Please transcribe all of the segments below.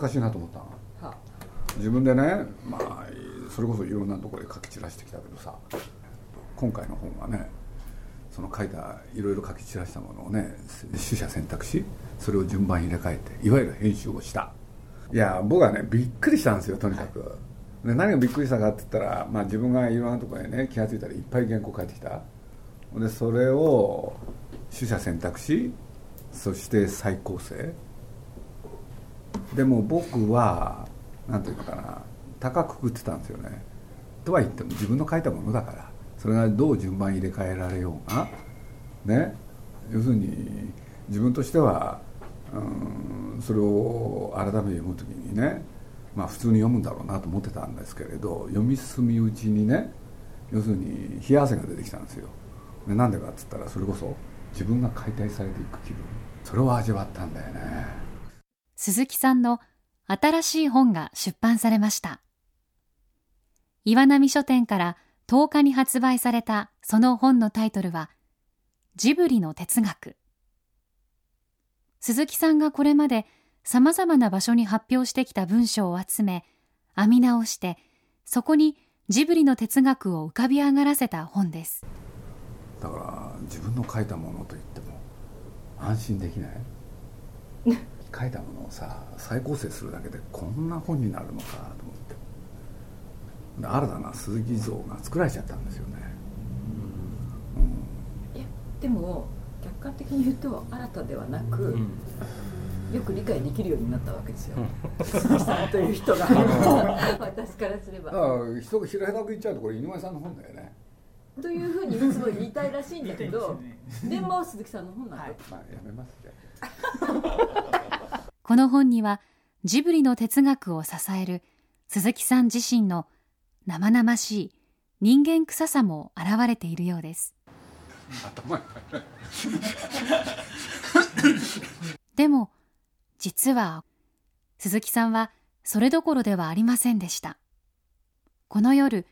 難しいなと思ったの。自分でねまあそれこそいろんなところで書き散らしてきたけどさ今回の本はねその書いたいろいろ書き散らしたものをね取捨選択しそれを順番入れ替えていわゆる編集をした。いや僕はねびっくりしたんですよとにかく。で何がびっくりしたかって言ったら、まあ、自分がいろんなところでね気が付いたらいっぱい原稿書いてきた。でそれを取捨選択しそして再構成でも僕は何ていうのかな高くくってたんですよね。とは言っても自分の書いたものだからそれがどう順番入れ替えられようがね。要するに自分としてはうんそれを改めて読む時にねまあ普通に読むんだろうなと思ってたんですけれど読み進みうちにね要するに冷や汗が出てきたんですよ。でなんでかっつったらそれこそ自分が解体されていく気分。それを味わったんだよね。鈴木さんの新しい本が出版されました。岩波書店から10日に発売されたその本のタイトルはジブリの哲学。鈴木さんがこれまでさまざまな場所に発表してきた文章を集め編み直してそこにジブリの哲学を浮かび上がらせた本です。だから自分の書いたものといっても安心できない？書いたものをさ再構成するだけでこんな本になるのかと思って。新たな鈴木像が作られちゃったんですよね、うん、いやでも客観的に言うと新たではなく、うん。よく理解できるようになったわけですよ。鈴木さんという人が。私からすれば。だから人が平たく言っちゃうとこれ井上さんの本だよね。というふうにいつも言いたいらしいんだけど、でも鈴木さんの本なんだ、はい、まあやめますじゃこの本にはジブリの哲学を支える鈴木さん自身の生々しい人間臭さも現れているようです。でも実は鈴木さんはそれどころではありませんでしたこの夜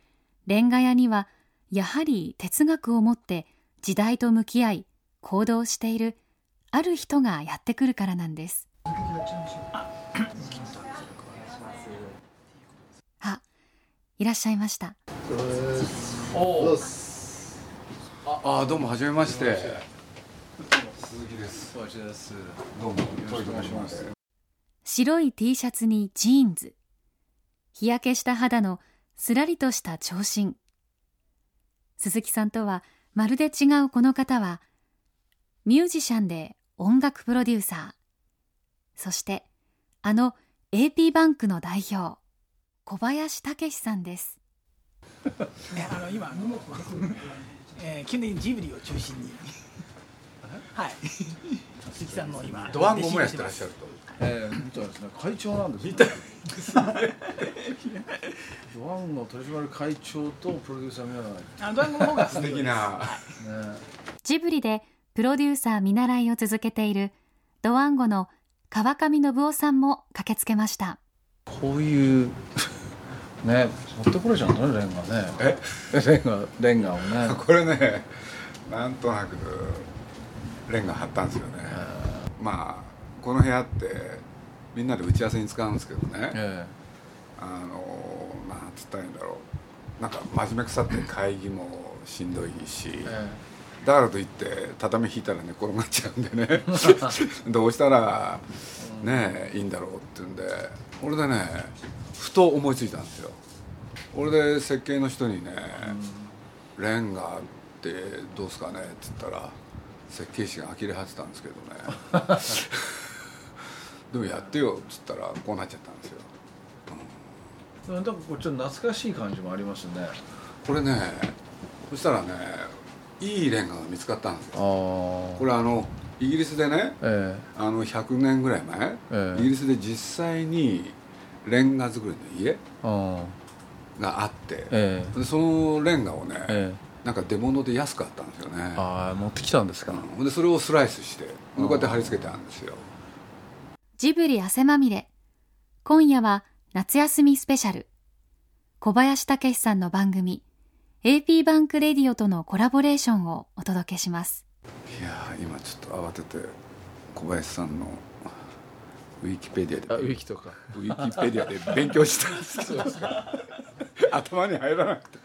レンガ屋にはやはり哲学を持って時代と向き合い行動しているある人がやってくるからなんです。あいらっしゃいました。ああどうもはじめまして。鈴木です。どうもよろしくお願いします。白い T シャツにジーンズ。日焼けした肌のすらりとした長身。鈴木さんとはまるで違うこの方はミュージシャンで音楽プロデューサー。そしてあの AP バンクの代表小林武史さんです。あの今、えー、去年ジブリを中心に。はい。鈴木さんの今ドワンゴもやってらっしゃると。えー、みたいですね。会長なんです、ね、みたい。ですねドワンの取締会長とプロデューサー見習いあドワンゴの方が素敵な、ね、ジブリでプロデューサー見習いを続けているドワンゴの川上信夫さんも駆けつけました。こういう ね持ってこれちゃうんだねレンガね。え？レンガレンガをね。これねなんとなくレンガ貼ったんですよね。まあこの部屋ってみんなで打ち合わせに使うんですけどね、えあのなんつったらいいんだろう。なんか真面目くさって会議もしんどいし、えだからといって畳引いたら寝転がっちゃうんでね。どうしたらねいいんだろうっていうんで。俺でねふと思いついたんですよ。俺で設計の人にね、レンガってどうですかねって言ったら設計士が呆れ果てたんですけどね。でもやってよっつったらこうなっちゃったんですよ。なんかこうちょっと懐かしい感じもありますね。これねそしたらねいいレンガが見つかったんですあよ。あこれあのイギリスでねえあの100年ぐらい前、ええ。イギリスで実際にレンガ作りの家えああがあって、ええ。でそのレンガをね、えなんか出物で安くあったんですよね。ああ持ってきたんですか、うんでそれをスライスしてでこうやって貼り付けてあるんですよ。ジブリ汗まみれ。今夜は夏休みスペシャル。小林武史さんの番組 AP バンクレディオとのコラボレーションをお届けします。いやー今ちょっと慌てて小林さんのウィキペディアあウィキとか。ウィキペディアで勉強したんですけど頭に入らなくて。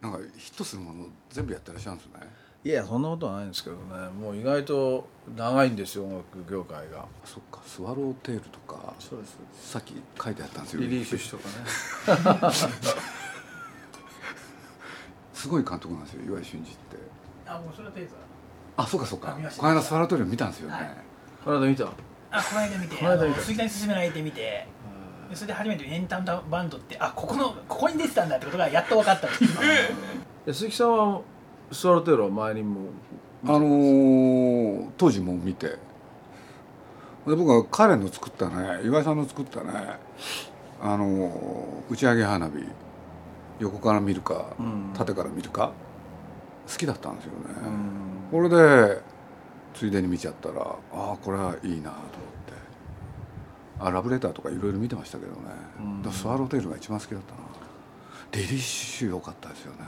なんかヒットするもの全部やってらっしゃるんですね。いやそんなことはないんですけどね。もう意外と長いんですよ音楽業界が。そっか。スワローテールとか。そうです。さっき書いてあったんですよリリー・フィッシュとかねすごい監督なんですよ岩井俊二って。あもうそれはとりあえずあそうかそうか。この間スワローテール見たんですよね、はい。この間見た。あこの間見てこの間見た。杉谷すすめの相手見てでそれで初めてエンターバンドってあここのここに出てたんだってことがやっと分かったっていう。で鈴木さんはスワロテールは前にもあのー当時も見て。で僕は彼の作ったね岩井さんの作ったねあのー打ち上げ花火横から見るか、うん。縦から見るか好きだったんですよね、うん。これでついでに見ちゃったらああこれはいいなと思って。あラブレターとかいろいろ見てましたけどね、うん。スワローテールが一番好きだったな。リリッシュ良かったですよね。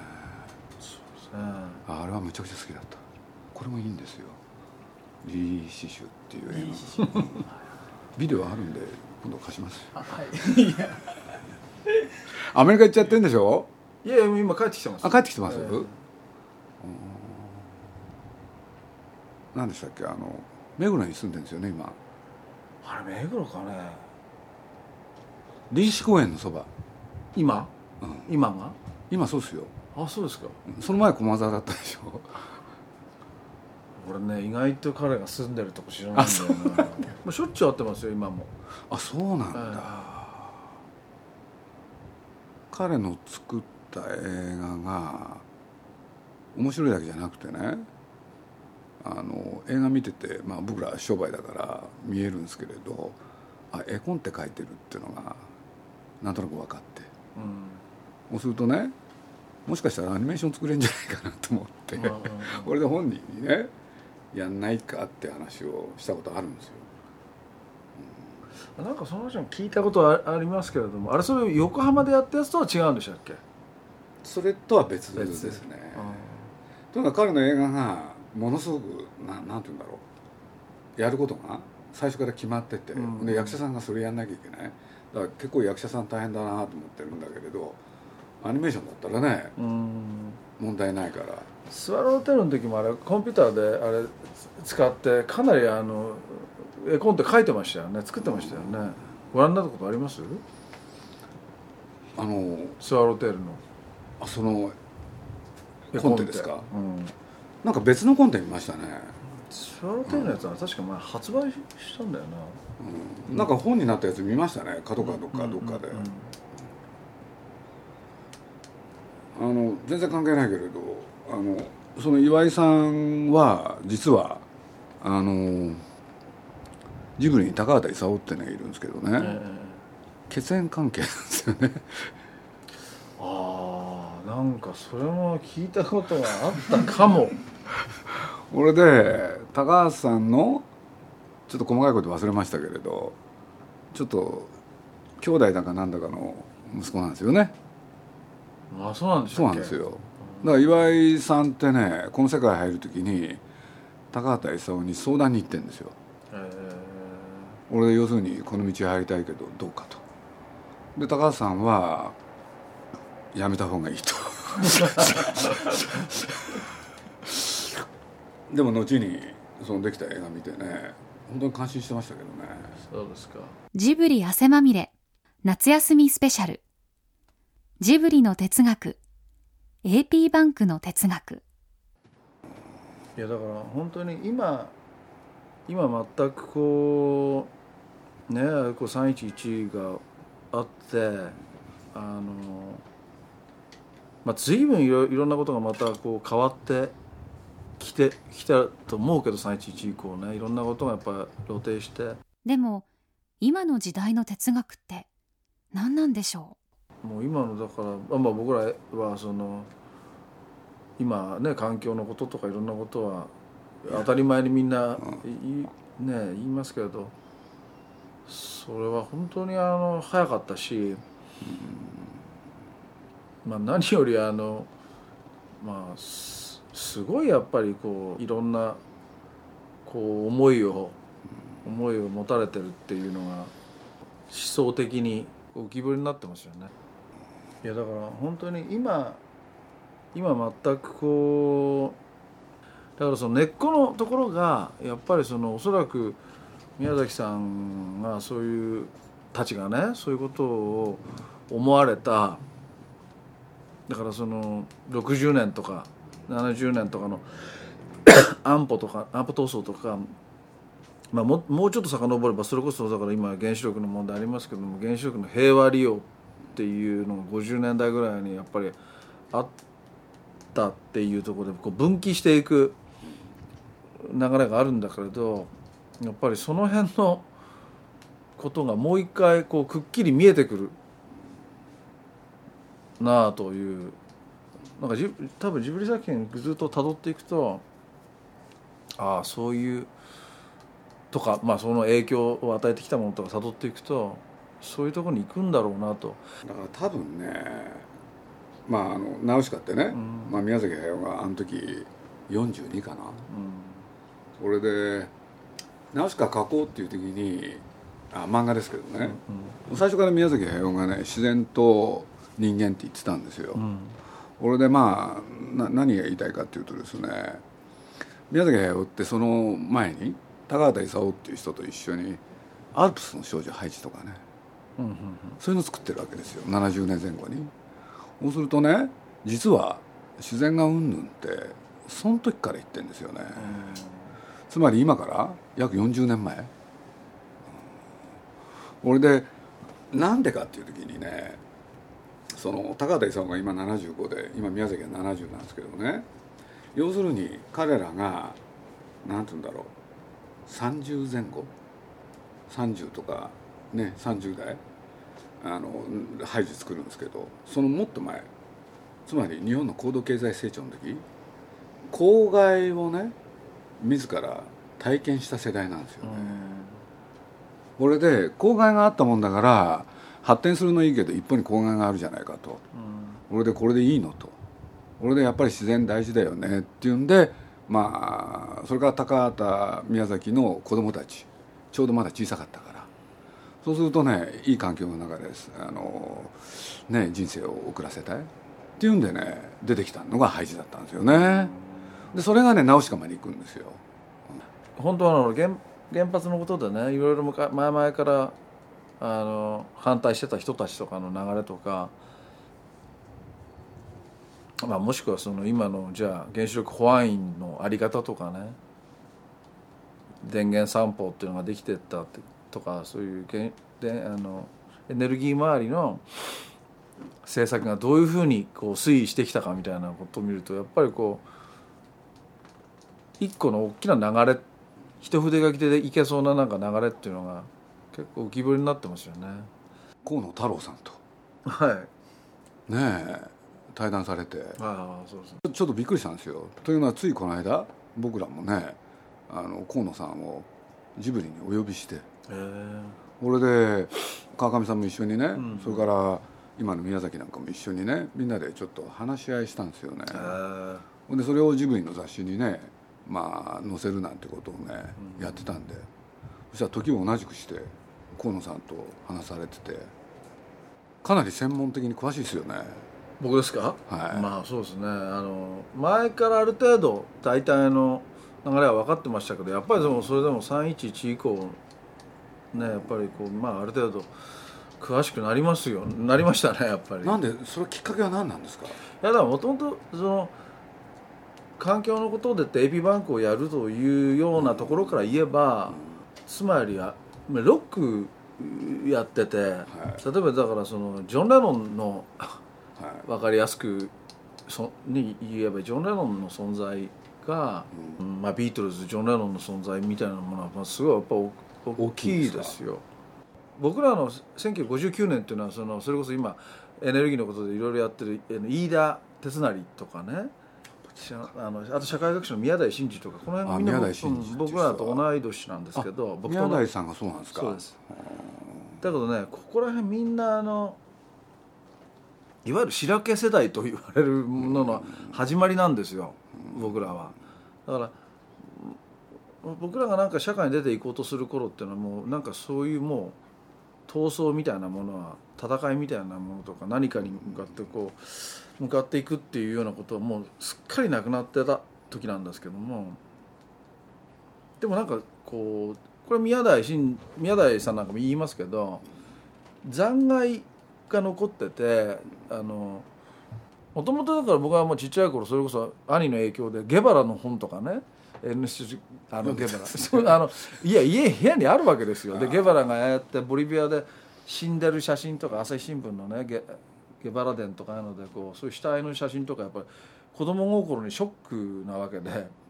ああれはむちゃくちゃ好きだった。これもいいんですよ。リリー・シシュっていう映画。ビデオあるんで今度貸します。あはい。い やアメリカ行っちゃってんでしょ？いやいや今帰ってきてます。あ帰ってきてます、えうん。何でしたっけ？あの目黒に住んでるんですよね今。あれ目黒かね。臨死公園のそば、今？うん、今が？今そうですよ。あそうですか。うん。その前駒沢だったでしょ？俺ね意外と彼が住んでるとこ知らないんだよな。もうしょっちゅう会ってますよ今も。あそうなんだ、え彼の作った映画が面白いだけじゃなくてねあの映画見てて、まあ、僕ら商売だから見えるんですけれどあ絵コンって書いてるっていうのがなんとなく分かって。うん。そうするとねもしかしたらアニメーション作れるんじゃないかなと思って、うんうんうん。これで本人にねやんないかって話をしたことあるんですよ。なんかその話も聞いたことはあありますけれどもあれそれ横浜でやったやつとは違うんでしたっけ？それとは別ですね。とにかく彼の映画がものすごくななんて言うんだろう。やることが最初から決まってて、うん。で役者さんがそれやんなきゃいけない。だから結構役者さん大変だなと思ってるんだけれどアニメーションだったらねうん問題ないから。スワローテールの時もあれコンピューターであれ使ってかなりあの絵コンテ書いてましたよね。作ってましたよね。ご覧になったことあります？あのスワローテールの。あその絵コンテ。ですか？うん。なんか別のコンテ見ましたね、スワローテールのやつは確か前発売したんだよな。うん。なんか本になったやつ見ましたね。角川どっかどっかで、うんうんあの全然関係ないけれどあのその岩井さんは実はあのジブリに高畑勲ってのがいるんですけどね、え血縁関係なんですよね。ああなんかそれも聞いたことがあったかも。これで高橋さんのちょっと細かいこと忘れましたけれどちょっと兄弟だかなんだかの息子なんですよねあそうなんでしそうょなんですよ。だから岩井さんってねこの世界入る時に高畑勲に相談に行ってるんですよ。え俺要するにこの道入りたいけどどうかと。で高橋さんはやめた方がいいと。でも後にそのできた映画見てね本当に感心してましたけどね。ーそうですか。ジブリ汗まみれ。夏休みスペシャルジブリの哲学。AP バンクの哲学。いやだから本当に今今全くこうねこう311があってあのまあ随分いろいろんなことがまたこう変わってきてきたと思うけど311以降ね。いろんなことがやっぱ露呈して。でも今の時代の哲学って何なんでしょう？もう今のだからまあ僕らはその今ね環境のこととかいろんなことは当たり前にみんな、うん、ね言いますけどそれは本当にあの早かったし、うん、まあ何よりあのまあすごいやっぱりこういろんなこう思いを思いを持たれてるっていうのが思想的に浮き彫りになってますよね。いやだから本当に今今全くこうだからその根っこのところがやっぱりそのおそらく宮崎さんがそういうたちがねそういうことを思われただからその60年とか70年とかの 安保とか安保闘争とか、まあ、ももうちょっと遡ればそれこそだから今原子力の問題ありますけども原子力の平和利用っていうのが50年代ぐらいにやっぱりあったっていうところでこう分岐していく流れがあるんだけれどやっぱりその辺のことがもう一回こうくっきり見えてくるなあというなんかじ多分ジブリ作品ずっとたどっていくとああそういうとか、まあ、その影響を与えてきたものとかたどっていくとそういうところに行くんだろうなと。だから多分ねまああのナウシカってね、うん、まあ、宮崎駿があの時42かな、うん、それでナウシカ描こうっていう時にあ漫画ですけどね、うんうん、最初から宮崎駿がね自然と人間って言ってたんですよ、うん。これでまあな何が言いたいかっていうとですね宮崎駿ってその前に高畑勲っていう人と一緒に「アルプスの少女ハイジ」とかね、そういうのを作ってるわけですよ70年前後に。そうするとね実は自然がうんぬんってその時から言ってるんですよね。つまり今から約40年前。俺でなんでかっていう時にねその高畑勲が今75で今宮崎は70なんですけどね要するに彼らが何て言うんだろう30前後30とかね30代あのハイジ作るんですけどそのもっと前つまり日本の高度経済成長の時公害をね自ら体験した世代なんですよね。これで公害があったもんだから発展するのいいけど一方に公害があるじゃないかと、うん、俺でこれでいいのと。俺でやっぱり自然大事だよねっていうんでまあそれから高畑宮崎の子供たちちょうどまだ小さかったからそうするとねいい環境の中であの、ね、人生を送らせたいっていうんでね出てきたのがハイジだったんですよね。でそれがね直しかまで行くんですよ。本当は原原発のことでねいろいろ前々からあの反対してた人たちとかの流れとか、まあ、もしくはその今のじゃあ原子力保安院の在り方とかね電源散歩っていうのができてったってとかそういうであのエネルギー周りの政策がどういうふうにこう推移してきたかみたいなことを見るとやっぱりこう一個の大きな流れ一筆書きでいけそうななんか流れっていうのが結構浮き彫りになってますよね。河野太郎さんと。はい。ねえ対談されて。ああそうそうちょっとびっくりしたんですよ。というのはついこの間僕らもねあの河野さんをジブリにお呼びしてこれで川上さんも一緒にね、うん、それから今の宮崎なんかも一緒にねみんなでちょっと話し合いしたんですよね。でそれをジブリの雑誌にねまあ載せるなんてことをね、うん、やってたんで。そしたら時を同じくして河野さんと話されててかなり専門的に詳しいですよね。僕ですか？はい。まあそうですね。あの前からある程度大体の流れは分かってましたけどやっぱりでもそれでも311以降ねやっぱりこうまあある程度詳しくなりますよ。なりましたねやっぱり。なんでそれきっかけは何なんですか？いやだからもともとその環境のことでテーピバンクをやるというようなところから言えば、つまりはロックやってて、例えばだからそのジョン・レノンの、分かりやすくそに言えばジョン・レノンの存在が、うん。まあ、ビートルズジョン・レノンの存在みたいなものは、まあ、すごいやっぱ大きいですよ。僕らの1959年っていうのはそのそれこそ今エネルギーのことでいろいろやってる飯田哲成とかね。あのあと社会学者の宮台真司とかこの辺みんな僕らと同い年なんですけど僕宮台さんがそうなんですか。そうです。だけどねここら辺みんなあのいわゆる白毛世代と言われるものの始まりなんですよ僕らは。だから僕らがなんか社会に出ていこうとする頃っていうのはもうなんかそういうもう闘争みたいなものは戦いみたいなものとか何かに向かってこう向かっていくっていうようなことはもうすっかりなくなってた時なんですけども。でもなんかこうこれ宮台新宮台さんなんかも言いますけど残骸が残っててあのもともとだから僕はもうちっちゃい頃それこそ兄の影響でゲバラの本とかねあのゲバラ。そうあのいや家部屋にあるわけですよ。でゲバラがやってボリビアで死んでる写真とか朝日新聞のねゲゲバラ伝とかいうのでこうそういう死体の写真とかやっぱり子供心にショックなわけで。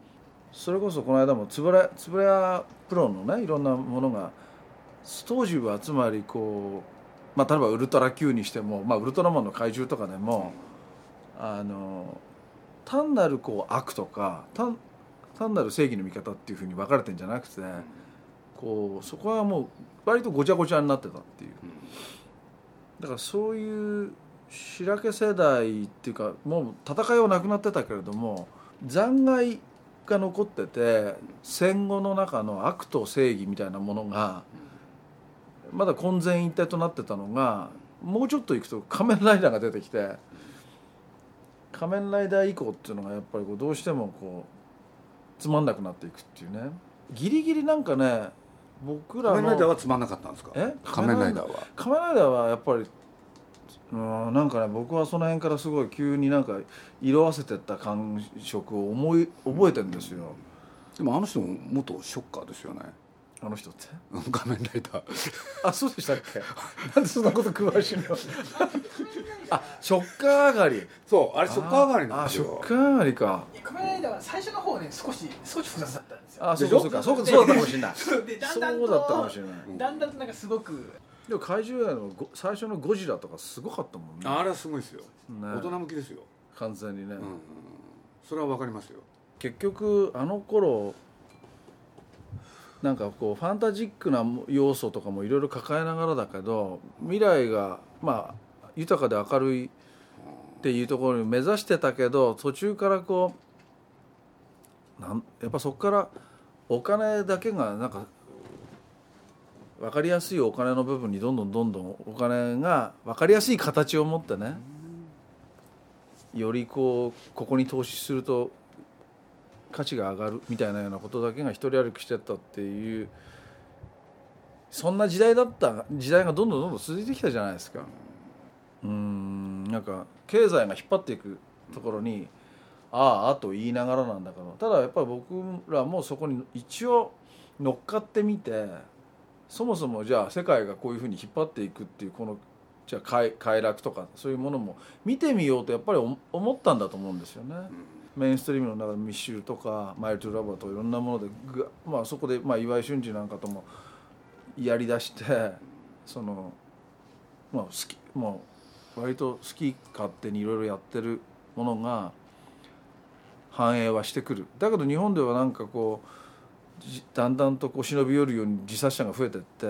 それこそこの間もつぶれつぶれ屋プロのねいろんなものが当時はつまりこう、まあ、例えばウルトラ Q にしても、まあ、ウルトラマンの怪獣とかでもあの単なるこう悪とか単単なる正義の味方っていうふうに分かれてんじゃなくてこうそこはもう割とごちゃごちゃになってたっていう。だからそういう白毛世代っていうかもう戦いはなくなってたけれども残骸が残ってて戦後の中の悪と正義みたいなものがまだ混然一体となってたのがもうちょっといくと仮面ライダーが出てきて仮面ライダー以降っていうのがやっぱりこうどうしてもこうつまんなくなっていくっていうね。ギリギリなんかね僕らの仮面ライダーはつまんなかったんですか？え？仮面ライダーは。仮面ライダーはやっぱりうんなんかね僕はその辺からすごい急になんか色あせてった感触を思い覚えてるんですよ。でもあの人も元ショッカーですよねあの人って？仮面ライダー。あそうでしたっけ？なんでそんなこと詳しいの？あショッカー上がり。そうあれショッカー上がりなんあシですよ。ョッカー上がりか。仮面ライダーは最初の方ね少し少し複雑だったんですよ。あそうかそうかそうかそうだったかもしれない。でだんだんとそうだったかもしれない。だんだんとなんかすごく。でも怪獣映画のご最初のゴジラとかすごかったもんね。あれはすごいですよ、ね。大人向きですよ、完全にね、うん、それはわかりますよ。結局あの頃なんかこうファンタジックな要素とかもいろいろ抱えながらだけど未来がまあ豊かで明るいっていうところに目指してたけど途中からこうなんやっぱそこからお金だけがなんか分かりやすいお金の部分にどんどんどんどんお金が分かりやすい形を持ってねよりこうここに投資すると価値が上がるみたいなようなことだけが一人歩きしてったっていうそんな時代だった時代がどんどんどんどん続いてきたじゃないですかうんなんか経済が引っ張っていくところにあああと言いながらなんだけどただやっぱり僕らもそこに一応乗っかってみてそもそもじゃあ世界がこういうふうに引っ張っていくっていうこのじゃあ快楽とかそういうものも見てみようとやっぱり思思ったんだと思うんですよね。メインストリームの中でミッシュルとかマイル・トゥ・ラバーとかいろんなものでまあ、そこで、まあ、岩井俊二なんかともやりだしてその、まあ、好きもう割と好き勝手にいろいろやってるものが反映はしてくるだけど日本ではなんかこうだんだんとこう忍び寄るように自殺者が増えてって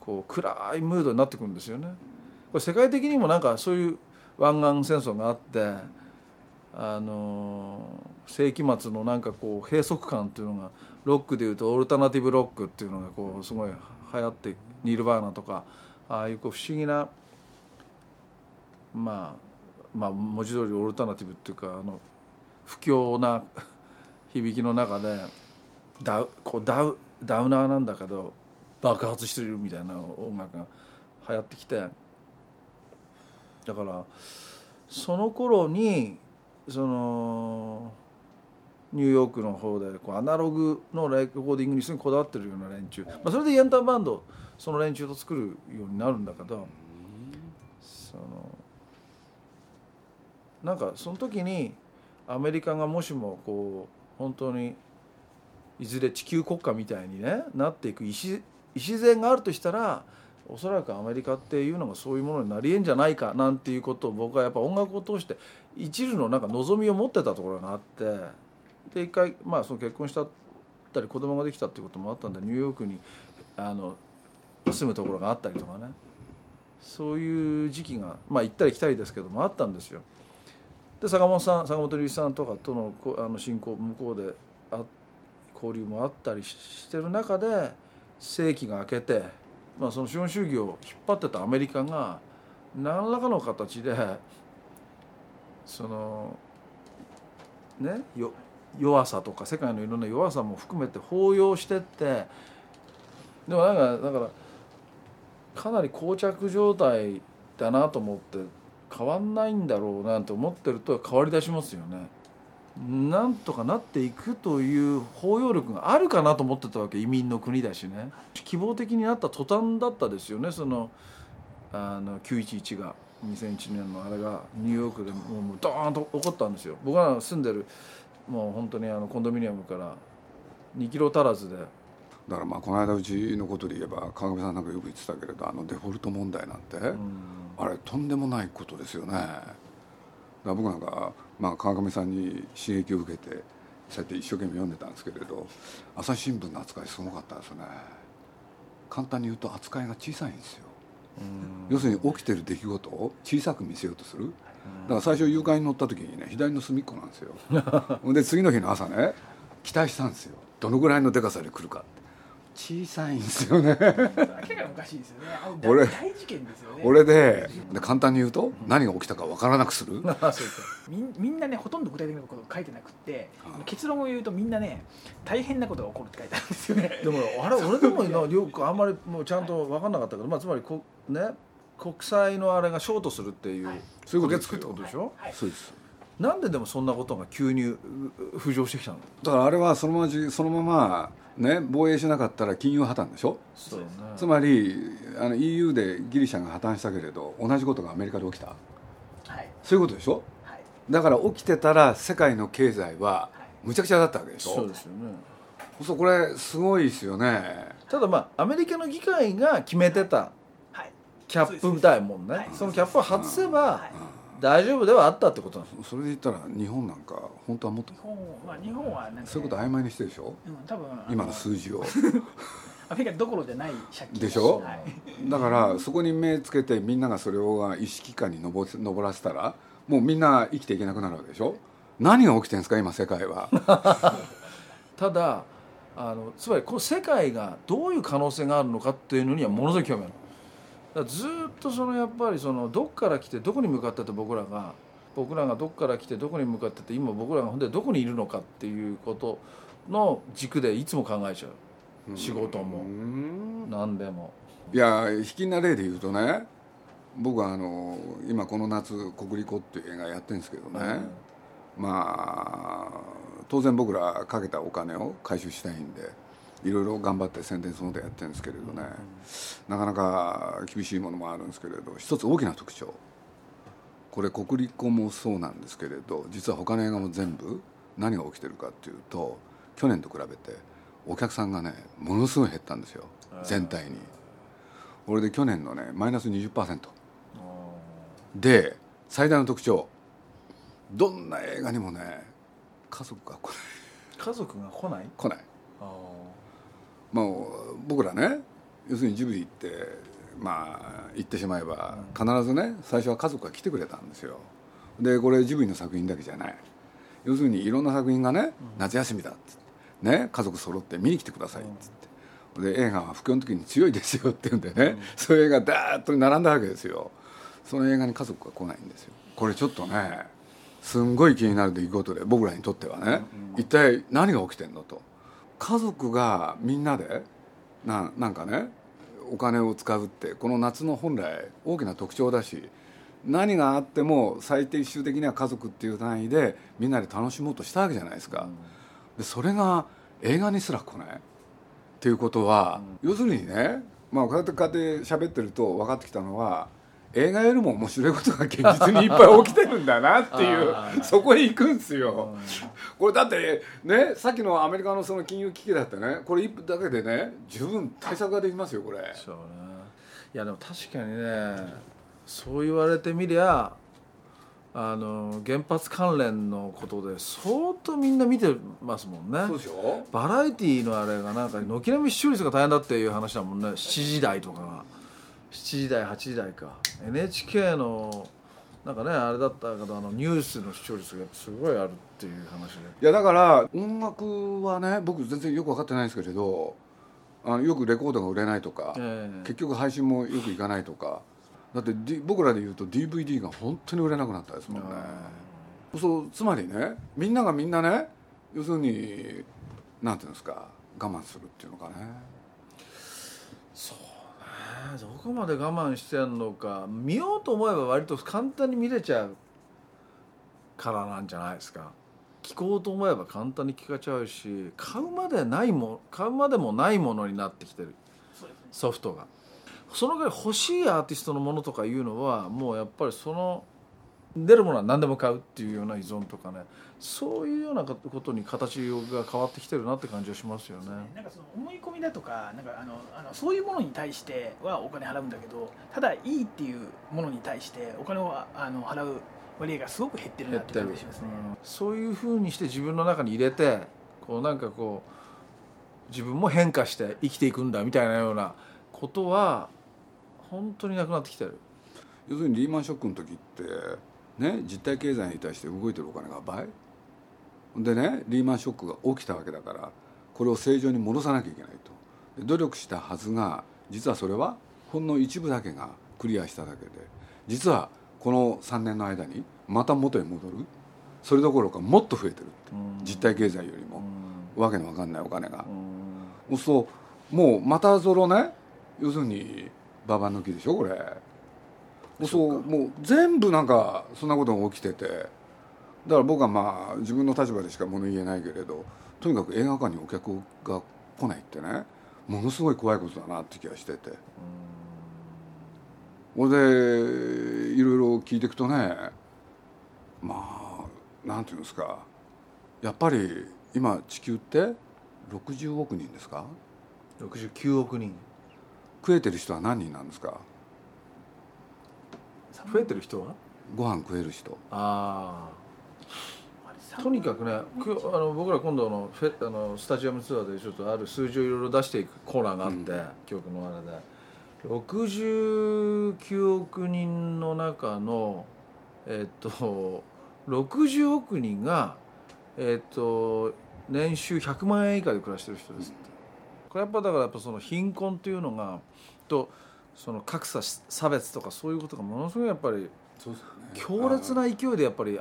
こう暗いムードになってくるんですよね。これ世界的にもなんかそういう湾岸戦争があってあの世紀末のなんかこう閉塞感っていうのがロックでいうとオルタナティブロックっていうのがこうすごい流行ってニールバーナとかああいうこう不思議なまあまあ文字通りオルタナティブっていうかあの不況な 響きの中でダウこうダウダウナーなんだけど爆発してるみたいな音楽が流行ってきて。だからその頃にそのニューヨークの方でこうアナログのレコーディングにすごいこだわってるような連中、まあ、それでエンターバンドその連中と作るようになるんだけどそのなんかその時にアメリカがもしもこう本当にいずれ地球国家みたいに、ね、なっていく礎があるとしたらおそらくアメリカっていうのがそういうものになりえんじゃないかなんていうことを僕はやっぱ音楽を通して一縷のなんか望みを持ってたところがあってで一回、まあ、その結婚したったり子供ができたっていうこともあったんでニューヨークにあの住むところがあったりとかねそういう時期が、まあ、行ったり来たりですけどもあったんですよ。で坂本さん坂本龍一さんとかとのあの親交向こうであ交流もあったりしてる中で世紀が明けて、まあ、その資本主義を引っ張ってたアメリカが何らかの形でそのねよ弱さとか世界のいろんな弱さも含めて包容してってでもなんかだからかなり膠着状態だなと思って変わんないんだろうなんて思ってると変わり出しますよね。なんとかなっていくという包容力があるかなと思ってたわけ移民の国だしね。希望的になった途端だったですよね。そのあの911が2001年のあれがニューヨークでもうドーンと起こったんですよ。僕が住んでるもう本当にあのコンドミニアムから2キロ足らずで。だからまあこの間うちのことで言えば川上さんなんかよく言ってたけれどあのデフォルト問題なんて、あれとんでもないことですよね。だから僕なんか、まあ、川上さんに刺激を受けてそうやって一生懸命読んでたんですけれど朝日新聞の扱いすごかったですね。簡単に言うと扱いが小さいんですよ。要するに起きてる出来事を小さく見せようとする。だから最初誘拐に乗った時にね左の隅っこなんですよ。で次の日の朝ね期待したんですよ。どのぐらいのでかさで来るか。って小さいんですよね。明らかにおかしいですよね。俺大事件ですよね。俺でで簡単に言うと何が起きたか分からなくする。みみんなねほとんど具体的なこと書いてなくって結論を言うとみんなね大変なことが起こるって書いてあるんですよね。でもあれ俺でもよくあんまりもうちゃんと分かんなかったけど、まあ、つまりこね国際のあれがショートするっていう、はい、そういうこと作ってことでしょ、はい。はい、そうです。なんででもそんなことが急に浮上してきたの？だからあれはそのままそのままね、防衛しなかったら金融破綻でしょ？そう、ね、つまりあの EU でギリシャが破綻したけれど同じことがアメリカで起きた、はい、そういうことでしょ、はい、だから起きてたら世界の経済はむちゃくちゃだったわけでしょ、そうですよね。そうこれすごいですよね。ただまあアメリカの議会が決めてたキャップだもんね、そのキャップを外せば、大丈夫ではあったってことそれで言ったら日本なんか本当はもっと。日本,、まあ、日本はね、そういうこと曖昧にしてるでしょ、うん、多分今の数字を。アメリカどころじゃない借金でしょ、はい、だからそこに目つけてみんながそれを意識下に上上らせたらもうみんな生きていけなくなるわけでしょ？何が起きてるんですか？今世界は。ただあのつまりこの世界がどういう可能性があるのかっていうのにはものすごい興味あるずっとそのやっぱりそのどっから来てどこに向かってて僕らが僕らがどっから来てどこに向かってて今僕らがほんでどこにいるのかっていうことの軸でいつも考えちゃう。仕事も。何でも。いや引きな例で言うとね僕はあの今この夏「国立っていう映画やってるんですけどね、うん、まあ当然僕らかけたお金を回収したいんで。いろいろ頑張って宣伝その他やってるんですけれどね、なかなか厳しいものもあるんですけれど一つ大きな特徴。これ国立校もそうなんですけれど実は他の映画も全部何が起きてるかっていうと去年と比べてお客さんがねものすごい減ったんですよ。全体に。これで去年のねマイナス20%で最大の特徴。どんな映画にもね家族が来ない。家族が来ない？来ないまあ、僕らね要するにジブリ行ってまあ行ってしまえば必ずね最初は家族が来てくれたんですよ。でこれジブリの作品だけじゃない。要するにいろんな作品がね夏休みだっつってね家族揃って見に来てくださいっつって。で映画は不況の時に強いですよって言うんでね、そういう映画ダーッと並んだわけですよ。その映画に家族が来ないんですよ。これちょっとねすんごい気になる出来事で僕らにとってはね、一体何が起きてんのと家族がみんなでななんかねお金を使うってこの夏の本来大きな特徴だし何があっても最低終的には家族っていう単位でみんなで楽しもうとしたわけじゃないですか、でそれが映画にすら来ない。っていうことは、要するにねまあこうやってこうやって喋ってると分かってきたのは映画よりも面白いことが現実にいっぱい起きてるんだなっていう そこへ行くんですよ、これだってねさっきのアメリカのその金融危機だってねこれ一歩だけでね十分対策ができますよこれ。そうね。いやでも確かにねそう言われてみりゃあの原発関連のことで相当みんな見てますもんね。そうでしょ？バラエティーのあれがなんか軒並み視聴率が大変だっていう話だもんね。7時台とかが7時台8時台か。NHK のなんかねあれだったけどあのニュースの視聴率がすごいあるっていう話で。いやだから音楽はね僕全然よく分かってないんですけれどあのよくレコードが売れないとか、ええ。結局配信もよくいかないとか。だって、D、僕らで言うと DVD が本当に売れなくなったですもんね。そうつまりねみんながみんなね要するになんていうんですか我慢するっていうのかねどこまで我慢してんのか。見ようと思えば割と簡単に見れちゃうからなんじゃないですか。聞こうと思えば簡単に聞かちゃうし買うまでないも買うまでもないものになってきてる。ソフトが。そのぐらい欲しいアーティストのものとかいうのはもうやっぱりその出るものは何でも買うっていうような依存とかねそういうようなことに形が変わってきてるなって感じはしますよね。なんかその思い込みだとかなんかあのあのそういうものに対してはお金払うんだけどただいいっていうものに対してお金をあの払う割合がすごく減ってるなって感じがしますね。うんそういうふうにして自分の中に入れてこうなんかこう自分も変化して生きていくんだみたいなようなことは本当になくなってきてる要するにリーマンショックの時ってね実体経済に対して動いてるお金が倍。でねリーマンショックが起きたわけだからこれを正常に戻さなきゃいけないと。で努力したはずが実はそれはほんの一部だけがクリアしただけで実はこの3年の間にまた元へ戻る。それどころかもっと増えてるって。実体経済よりも。わけのわかんないお金が。そうするともうまたぞろね要するにババ抜きでしょこれそうもう全部なんかそんなことが起きてて。だから僕はまあ自分の立場でしか物言えないけれどとにかく映画館にお客が来ないってねものすごい怖いことだなって気がしてて。ほんでいろいろ聞いていくとねまあなんていうんですか。やっぱり今地球って60億人ですか？69億人。食えてる人は何人なんですか？増えてる人は？ご飯食える人。ああとにかくねくあの僕ら今度のフェあのスタジアムツアーでちょっとある数字をいろいろ出していくコーナーがあって、記憶のあれで。69億人の中のえっと60億人がえっと年収100万円以下で暮らしてる人ですって。これやっぱだからやっぱその貧困というのがとその格差差別とかそういうことがものすごいやっぱり強烈な勢いでやっぱり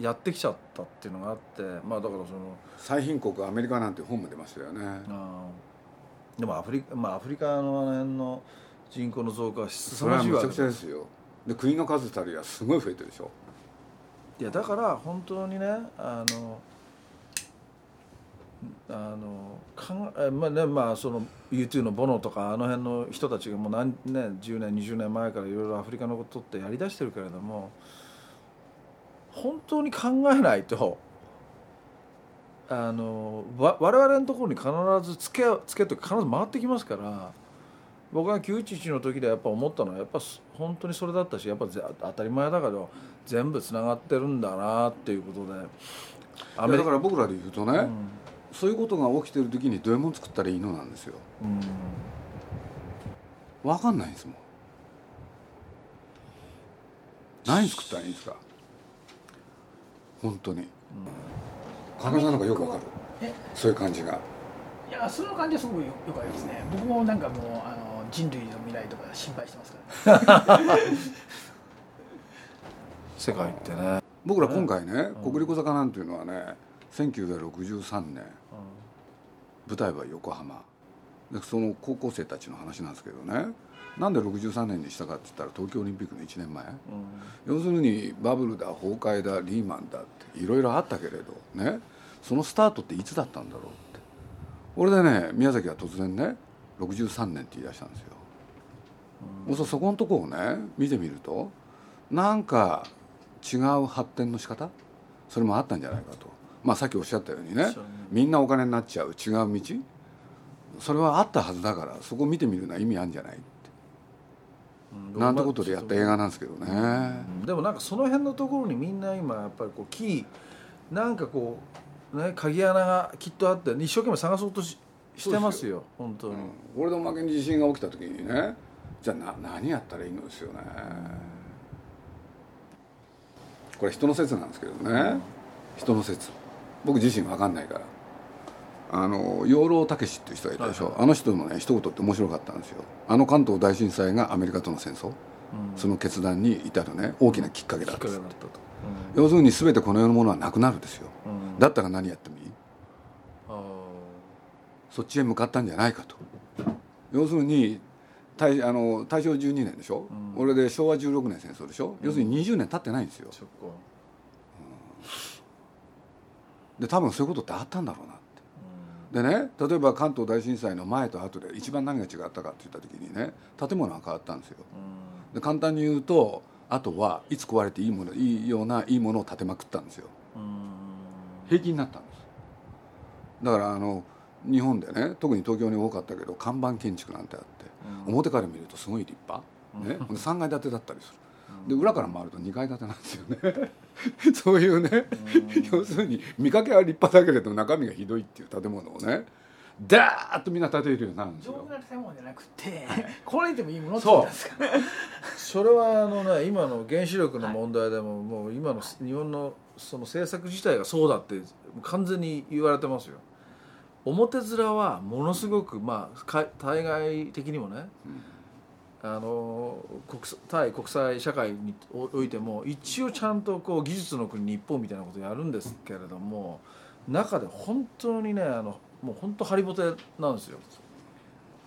やってきちゃったっていうのがあってまあだからその最貧国アメリカなんて本も出ましたよね。でもアフリカまあアフリカのあの辺の人口の増加はそ凄まじいわけれはめちゃくちゃですよ。で国の数たりはすごい増えてるでしょ。いやだから本当にねあのあのかまあねまあその U2 のボノとかあの辺の人たちがもう何ね10年20年前からいろいろアフリカのことってやりだしてるけれども本当に考えないとあのわ我々のところに必ずつけつけと必ず回ってきますから僕が911の時でやっぱ思ったのはやっぱ本当にそれだったしやっぱぜ当たり前だけど全部つながってるんだなっていうことで。だから僕らで言うとね、うんそういうことが起きてる時にどういうもの作ったらいいのなんですよ。うん。分かんないんですもん。何作ったらいいんですか？本当に。金さんなんかよくわかる。え？そういう感じが。いやその感じはすごくよよくありますね。僕もなんかもうあの人類の未来とか心配してますから、世界ってね、僕ら今回ね、国立小坂なんていうのはね1963年舞台は横浜。でその高校生たちの話なんですけどね。なんで63年にしたかって言ったら東京オリンピックの1年前、要するにバブルだ崩壊だリーマンだっていろいろあったけれどね。そのスタートっていつだったんだろうって。俺でね宮崎は突然ね63年って言い出したんですよ、うん、そそこのとこをね見てみるとなんか違う発展の仕方？それもあったんじゃないかとまあさっきおっしゃったようにねみんなお金になっちゃう違う道？それはあったはずだからそこを見てみるのは意味あるんじゃない？なんてことでやった映画なんですけどね、でもなんかその辺のところにみんな今やっぱりこうキーなんかこうね鍵穴がきっとあって一生懸命探そうとししてますよ本当に、うん、俺の負けに地震が起きた時にねじゃあな何やったらいいのですよね。これ人の説なんですけどね、うん、人の説僕自身分かんないから。あの養老孟司っていう人がいたでしょ、はいはい、あの人のね一言って面白かったんですよ。あの関東大震災がアメリカとの戦争、うん、その決断に至るね大きなきっかけだったと、うん、要するに全てこの世のものはなくなるんですよ、うん、だったら何やってもいい。そっちへ向かったんじゃないかと。要するに大あの大正12年でしょ、うん、俺で昭和16年戦争でしょ、要するに20年経ってないんですよ、で多分そういうことってあったんだろうなでね例えば関東大震災の前と後で一番何が違ったかって言った時にね建物が変わったんですよ。で簡単に言うとあとはいつ壊れていいものいいようないいものを建てまくったんですよ。平気になったんです。だからあの日本でね特に東京に多かったけど看板建築なんてあって、表から見るとすごい立派、ね、3階建てだったりする。で裏から回ると2階建てなんですよね。そういうね要するに見かけは立派だけれど中身がひどいっていう建物をねダーッとみんな建てるようになるんですよ。丈夫な建物じゃなくて、壊れてもいいものって言ったんですかそれはあのね今の原子力の問題でも、はい、もう今の日本のその政策自体がそうだって完全に言われてますよ。表面はものすごくまあ対外的にもね、うんあの国対国際社会においても一応ちゃんとこう技術の国日本みたいなことやるんですけれども中で本当にねあのもう本当ハリボテなんですよ。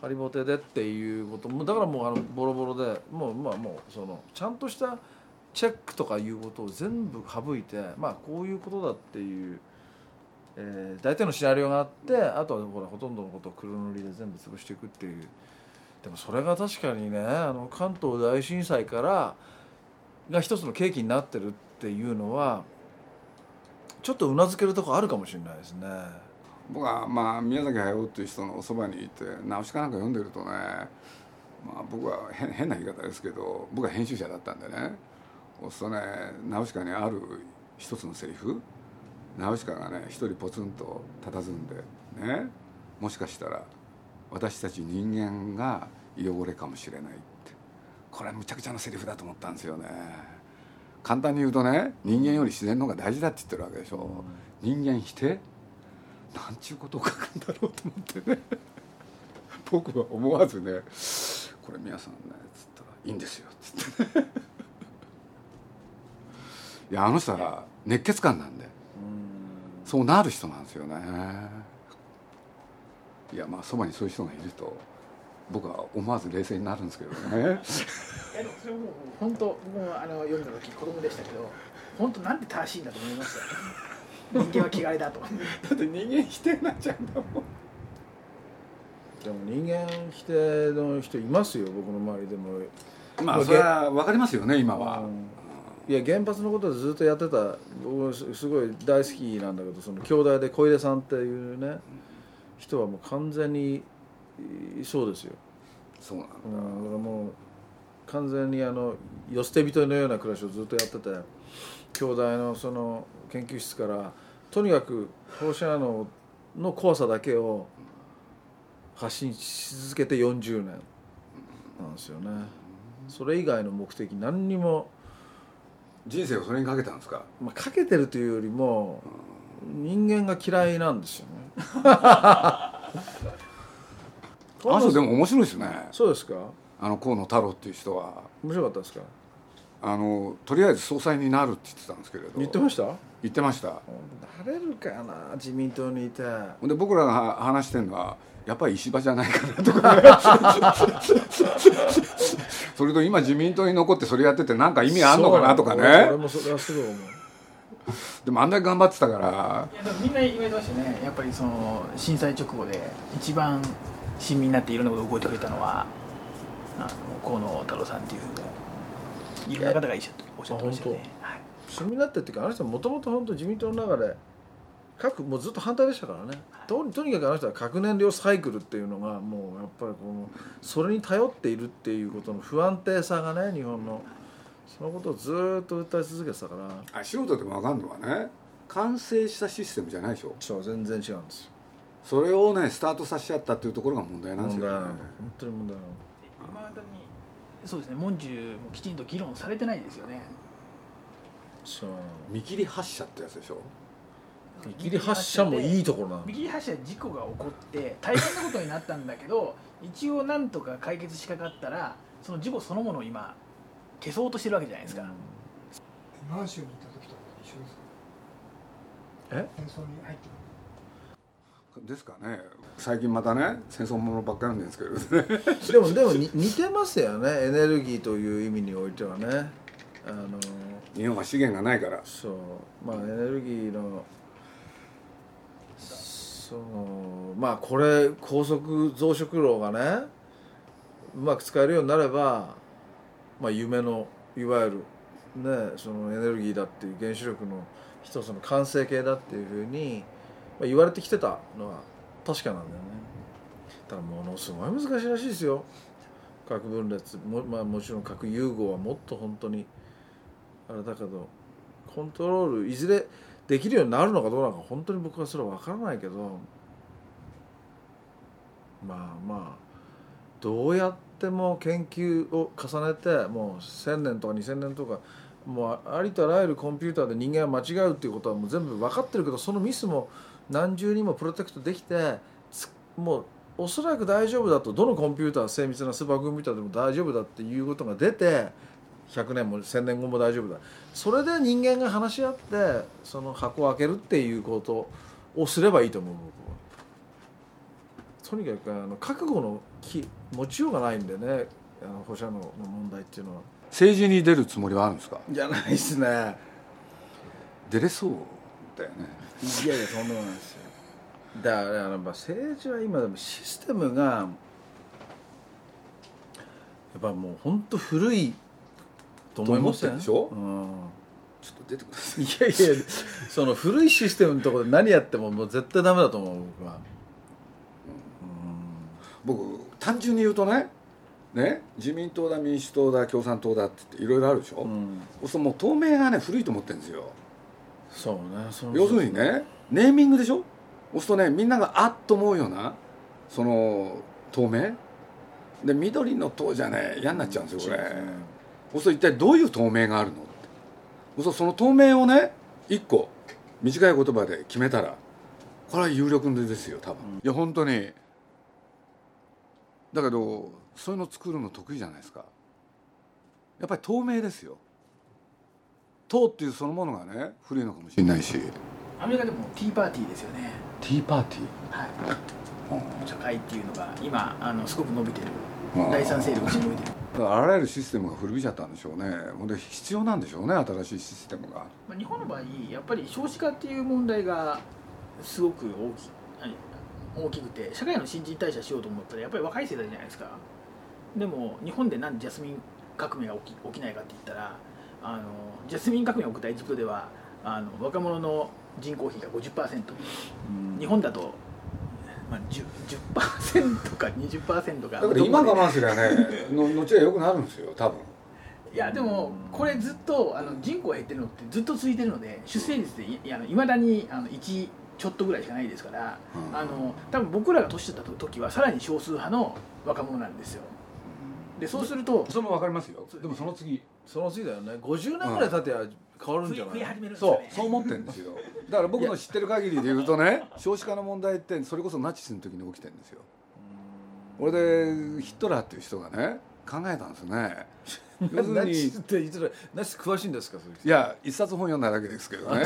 ハリボテでっていうこともだからもうあのボロボロでもうまあもうそのちゃんとしたチェックとかいうことを全部省いてまあこういうことだっていう、えー、大体のシナリオがあってあとはほらほとんどのことを黒塗りで全部潰していくっていう。でもそれが確かにねあの関東大震災からが一つの契機になってるっていうのはちょっとうなずけるとこあるかもしれないですね。僕はまあ宮崎駿っていう人のおそばにいてナウシカなんか読んでるとね、まあ、僕は変変な言い方ですけど僕は編集者だったんでねそうすとねナウシカにある一つのセリフナウシカがね一人ポツンと佇んでねもしかしたら私たち人間が汚れかもしれないって。これはむちゃくちゃなセリフだと思ったんですよね。簡単に言うとね人間より自然の方が大事だって言ってるわけでしょ、うん、人間否定？なんちゅうことを書くんだろうと思ってね。僕は思わずね「これ皆さんね」つったら「いいんですよ」っつってね。いやあの人は熱血感なんで。そうなる人なんですよねいやまあそばにそういう人がいると僕は思わず冷静になるんですけどね。それも本当もうあの読んだ時子供でしたけど本当なんて正しいんだと思いました？よ人間は気概だと。だって人間否定になっちゃうんだもん。でも人間否定の人いますよ僕の周りでも。まあそれは分かりますよね今は、いや原発のことでずっとやってた。僕すごい大好きなんだけどその兄弟で小出さんっていうね、人はもう完全にそうですよ。そうなんだ、うん、だからもう完全にあの世捨て人のような暮らしをずっとやってて兄弟のその研究室からとにかく放射能の怖さだけを発信し続けて40年なんですよね。それ以外の目的何にも人生をそれにかけたん。ですか、まあ、かけてるというよりも人間が嫌いなんですよね あの人でも面白いですね。そうですか？あの河野太郎っていう人は。面白かったですか？あのとりあえず総裁になるって言ってたんですけれど。言ってました？言ってました。なれるかな自民党にいて。で僕らが話してるのはやっぱり石破じゃないかなとか それと今自民党に残ってそれやってて何か意味あんのかなとかそうなの俺ねもそれはすぐ思う でもあんだけ頑張ってたから。いやでもみんな言われてましたよねやっぱりその震災直後で一番親身になっていろんなことを動いてくれたのはあの河野太郎さんっていういろんな方がいいおっしゃってましたよね、はい。親身になってっていうかあの人はもともと本当自民党の中で各もうずっと反対でしたからね。ととにかくあの人は核燃料サイクルっていうのがもうやっぱりこのそれに頼っているっていうことの不安定さがね日本のそのことをずーっと訴え続けてたからあ素人でも分かんのはね。完成したシステムじゃないでしょ。そう全然違うんですよ。それをねスタートさせちゃったっていうところが問題なんですよ、ね問題なの、本当に問題なの。今までにそうですね文殊もきちんと議論されてないですよね。そう。見切り発車ってやつでしょ。見切り発車もいいところなの。見切り発車で事故が起こって大変なことになったんだけど一応なんとか解決しかかったらその事故そのものを今消そうとしてるわけじゃないですか、満州に行った時と一緒ですか？え？戦争に入ってですかね。最近またね戦争ものばっかりなんですけどね。でもでもに似てますよね。エネルギーという意味においてはね。あの日本は資源がないから。そう。まあエネルギーのそうまあこれ高速増殖炉がねうまく使えるようになれば、まあ、夢のいわゆるねそのエネルギーだっていう原子力の一つの完成形だっていうふうに、言われてきてたのは確かなんだよね。ただものすごい難しいらしいですよ。核分裂も,、まあ、もちろん核融合はもっと本当にあれだけどコントロールいずれできるようになるのかどうなのか本当に僕はそれは分からないけどまあまあどうやっても研究を重ねてもう1,000年とか2,000年とかもうありとあらゆるコンピューターで人間は間違うっていうことはもう全部分かってるけどそのミスも何重にもプロテクトできてつもうおそらく大丈夫だとどのコンピューター精密なスーパーコンピューターでも大丈夫だっていうことが出て100年も1000年後も大丈夫だ。それで人間が話し合ってその箱を開けるっていうことをすればいいと思う。僕とにかくあの覚悟のき持ちようがないんでねあの放射能の問題っていうのは。政治に出るつもりはあるんですか？じゃないですね。出れそうだよね。いやいやとんでもないですよ。だからあのまあ政治は今でもシステムがやっぱもう本当古いと思いますと思ってんでしょ？うん。ちょっと出てください。いやいやその古いシステムのところで何やってももう絶対ダメだと思う僕は僕単純に言うとねね自民党だ民主党だ共産党だって言っていろいろあるでしょ、うん、うん、そうするともう透明がね古いと思ってるんですよ。そうねその要するにねネーミングでしょ？そうするとねみんながあっと思うようなその透明？で緑の党じゃね嫌になっちゃうんですよこれ、そうすると一体どういう透明があるのって。そうするとその透明をね一個短い言葉で決めたらこれは有力ですよ多分、いや本当にだけどそういうの作るの得意じゃないですか。やっぱり透明ですよ。党っていうそのものがね古いのかもしれないし。アメリカでもティーパーティーですよね。ティーパーティはい。ー社会っていうのが今あのすごく伸びてる。第三勢力が伸びてる。あらゆるシステムが古びちゃったんでしょうね。ほんで必要なんでしょうね新しいシステムが。まあ、日本の場合やっぱり少子化っていう問題がすごく大きはい大きくて社会の新陳代謝しようと思ったらやっぱり若い世代じゃないですか。でも日本でなんでジャスミン革命が起き起きないかって言ったらあのジャスミン革命が起きたエジプトではあの若者の人口比が50%日本だと、まあ、10%, 10%か20%がだから今我慢すりゃねの後は良くなるんですよ多分。いやでもこれずっとあの人口が減ってるのってずっと続いてるので出生率でいいまだにあの1ちょっとぐらいしかないですから、うん。あの多分僕らが年取った時はさらに少数派の若者なんですよ。でそうするとそれも分かりますよ。でもその次その次だよね。50年ぐらい経てや変わるんじゃない、増え始めるんですそうそう思ってるんですよ。だから僕の知ってる限りで言うとね少子化の問題ってそれこそナチスの時に起きてるんですよ。俺でヒットラーっていう人がね考えたんですね。要するに何詳しいんですかいや一冊本読んだだけですけどね。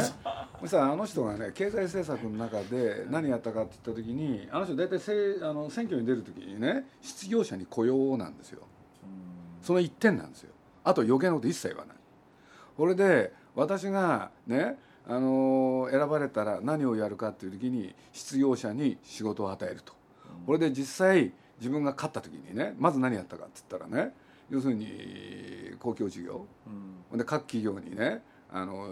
そしたらあの人がね経済政策の中で何やったかって言った時にあの人大体せあの選挙に出る時にね失業者に雇用なんですよ。その一点なんですよ。あと余計なこと一切言わない。これで私がねあの選ばれたら何をやるかっていう時に失業者に仕事を与えると。これで実際自分が勝った時にねまず何やったかって言ったらね要するに公共事業、うん、で各企業にねあの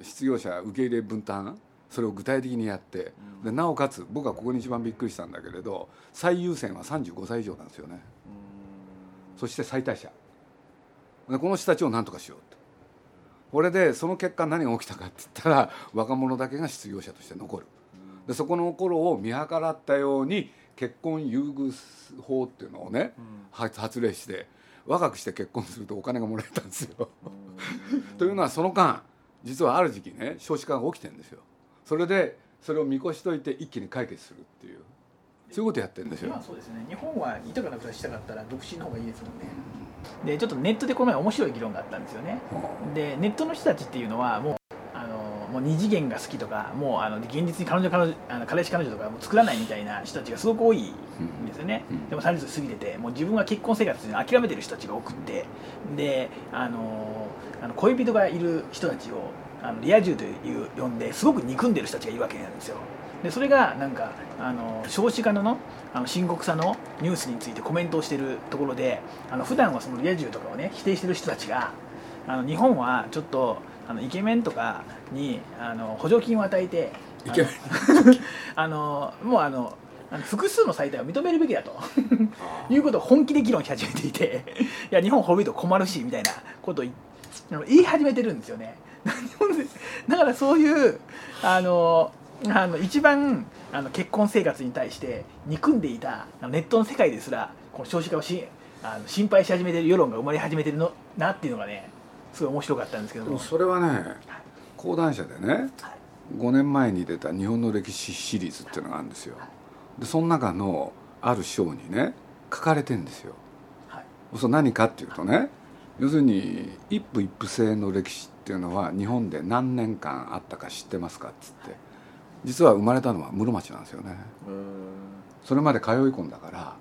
失業者受け入れ分担それを具体的にやって、うん、でなおかつ僕はここに一番びっくりしたんだけれど最優先は35歳以上なんですよね、うん、そして最大者。でこの人たちを何とかしようとこれでその結果何が起きたかって言ったら若者だけが失業者として残る。でそこの頃を見計らったように結婚優遇法っていうのをね、発令して若くして結婚するとお金がもらえたんですよ。というのはその間実はある時期ね少子化が起きてるんですよ。それでそれを見越しといて一気に解決するっていうそういうことやってるんですよ。そうですね日本は豊かな暮らししたかったら独身の方がいいですもんね。でちょっとネットでこの前面白い議論があったんですよね。でネットの人たちっていうのはもうもう二次元が好きとかもうあの現実に彼女彼女あの彼氏彼女とかも作らないみたいな人たちがすごく多いんですよね、うん、でも30歳過ぎててもう自分が結婚生活に諦めてる人たちが多くって。であのあの恋人がいる人たちをあのリア充という呼んですごく憎んでる人たちがいるわけなんですよ。でそれがなんかあの少子化ののあの深刻さのニュースについてコメントをしているところであの普段はそのリア充とかをね否定してる人たちがあの日本はちょっとあのイケメンとかにあの補助金を与えてイケメン。あのもうあの複数の最大を認めるべきだということを本気で議論し始めていていや日本褒めると困るしみたいなことを言い始めてるんですよね。だからそういうあのあの一番あの結婚生活に対して憎んでいたネットの世界ですらこの少子化をしあの心配し始めてる世論が生まれ始めてるのなっていうのがねすごい面白かったんですけどそれはね講談社でね5年前に出た日本の歴史シリーズっていうのがあるんですよ。でその中のある章にね書かれてんですよ、はい、そ何かっていうとね要するに一夫一夫制の歴史っていうのは日本で何年間あったか知ってますかっつって。実は生まれたのは室町なんですよね。それまで通い込んだから